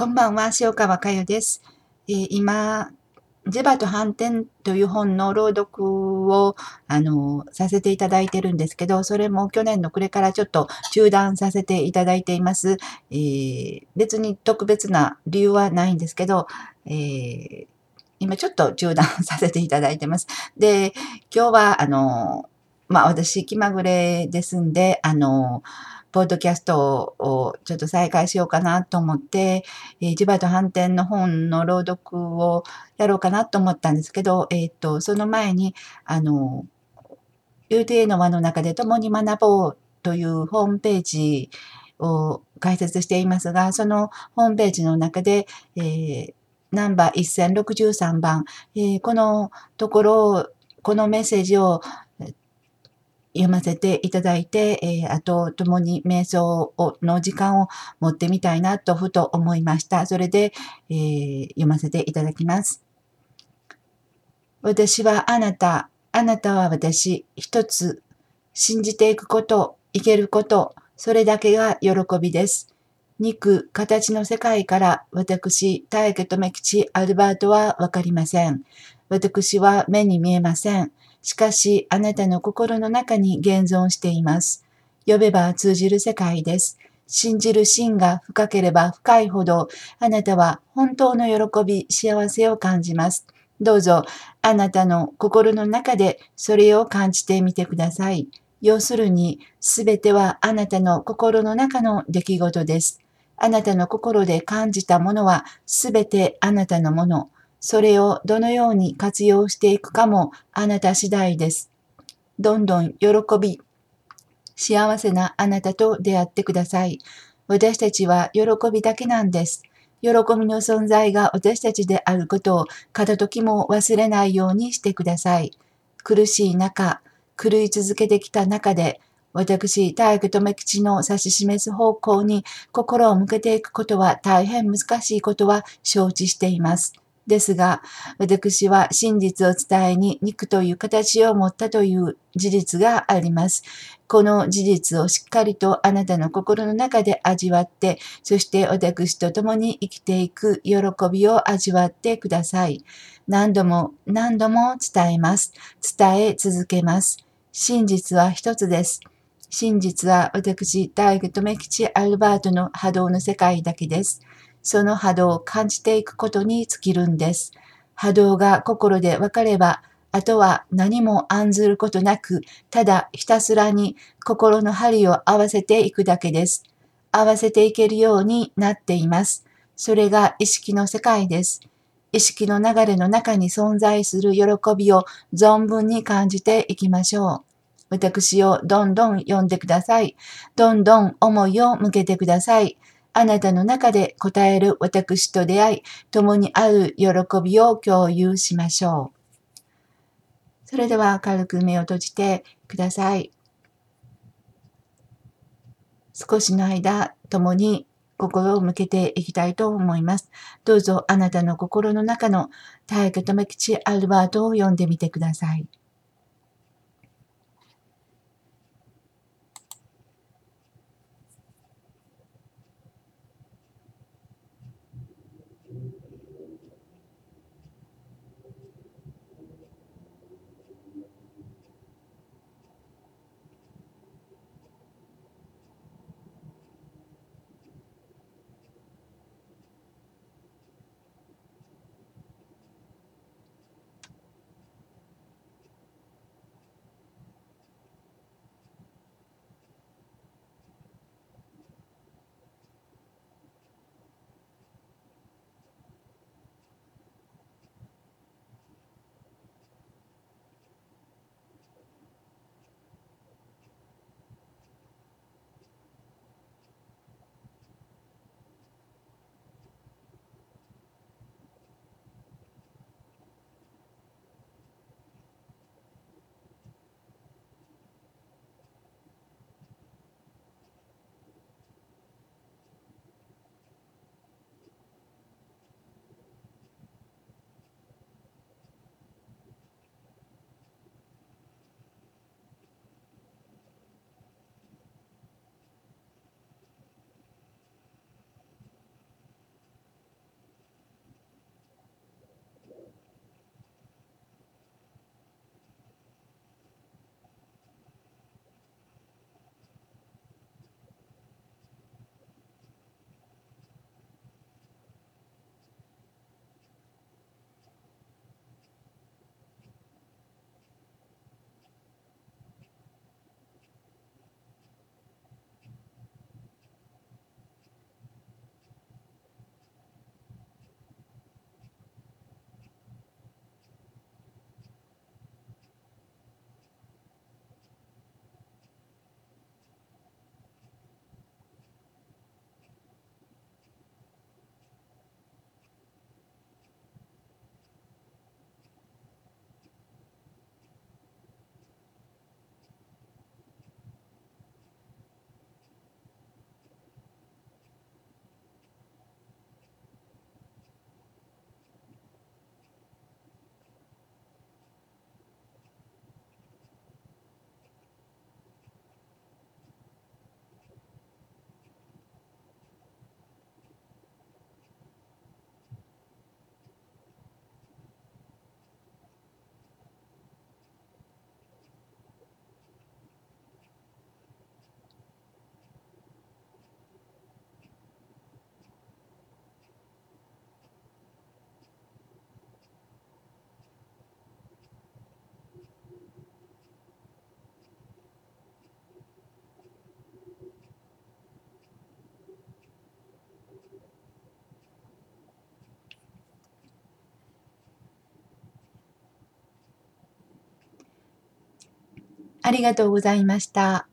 こんばんは、塩川佳代です。えー、今、ジェバと反転という本の朗読を、あの、させていただいてるんですけど、それも去年の暮れからちょっと中断させていただいています。えー、別に特別な理由はないんですけど、えー、今ちょっと中断させていただいてます。で、今日は、あの、まあ私気まぐれですんで、あの、ポッドキャストをちょっと再開しようかなと思って、えー、ジバと反転の本の朗読をやろうかなと思ったんですけど、えっ、ー、と、その前に、あの、UTA の輪の中で共に学ぼうというホームページを開設していますが、そのホームページの中で、えー、ナンバー1063番、えー、このところ、このメッセージを読ませていただいて、えー、あと、共に瞑想をの時間を持ってみたいなとふと思いました。それで、えー、読ませていただきます。私はあなた、あなたは私、一つ、信じていくこと、生けること、それだけが喜びです。肉、形の世界から私、大家留吉アルバートはわかりません。私は目に見えません。しかし、あなたの心の中に現存しています。呼べば通じる世界です。信じる心が深ければ深いほど、あなたは本当の喜び、幸せを感じます。どうぞ、あなたの心の中でそれを感じてみてください。要するに、すべてはあなたの心の中の出来事です。あなたの心で感じたものはすべてあなたのもの。それをどのように活用していくかもあなた次第です。どんどん喜び、幸せなあなたと出会ってください。私たちは喜びだけなんです。喜びの存在が私たちであることを片時も忘れないようにしてください。苦しい中、狂い続けてきた中で、私、大学留吉の指し示す方向に心を向けていくことは大変難しいことは承知しています。ですが、私は真実を伝えに肉という形を持ったという事実があります。この事実をしっかりとあなたの心の中で味わって、そして私と共に生きていく喜びを味わってください。何度も何度も伝えます。伝え続けます。真実は一つです。真実は私、大学とメキチ・アルバートの波動の世界だけです。その波動を感じていくことに尽きるんです。波動が心で分かれば、あとは何も案ずることなく、ただひたすらに心の針を合わせていくだけです。合わせていけるようになっています。それが意識の世界です。意識の流れの中に存在する喜びを存分に感じていきましょう。私をどんどん読んでください。どんどん思いを向けてください。あなたの中で答える私と出会い、共にある喜びを共有しましょう。それでは軽く目を閉じてください。少しの間、共に心を向けていきたいと思います。どうぞあなたの心の中の大家留吉アルバートを読んでみてください。ありがとうございました。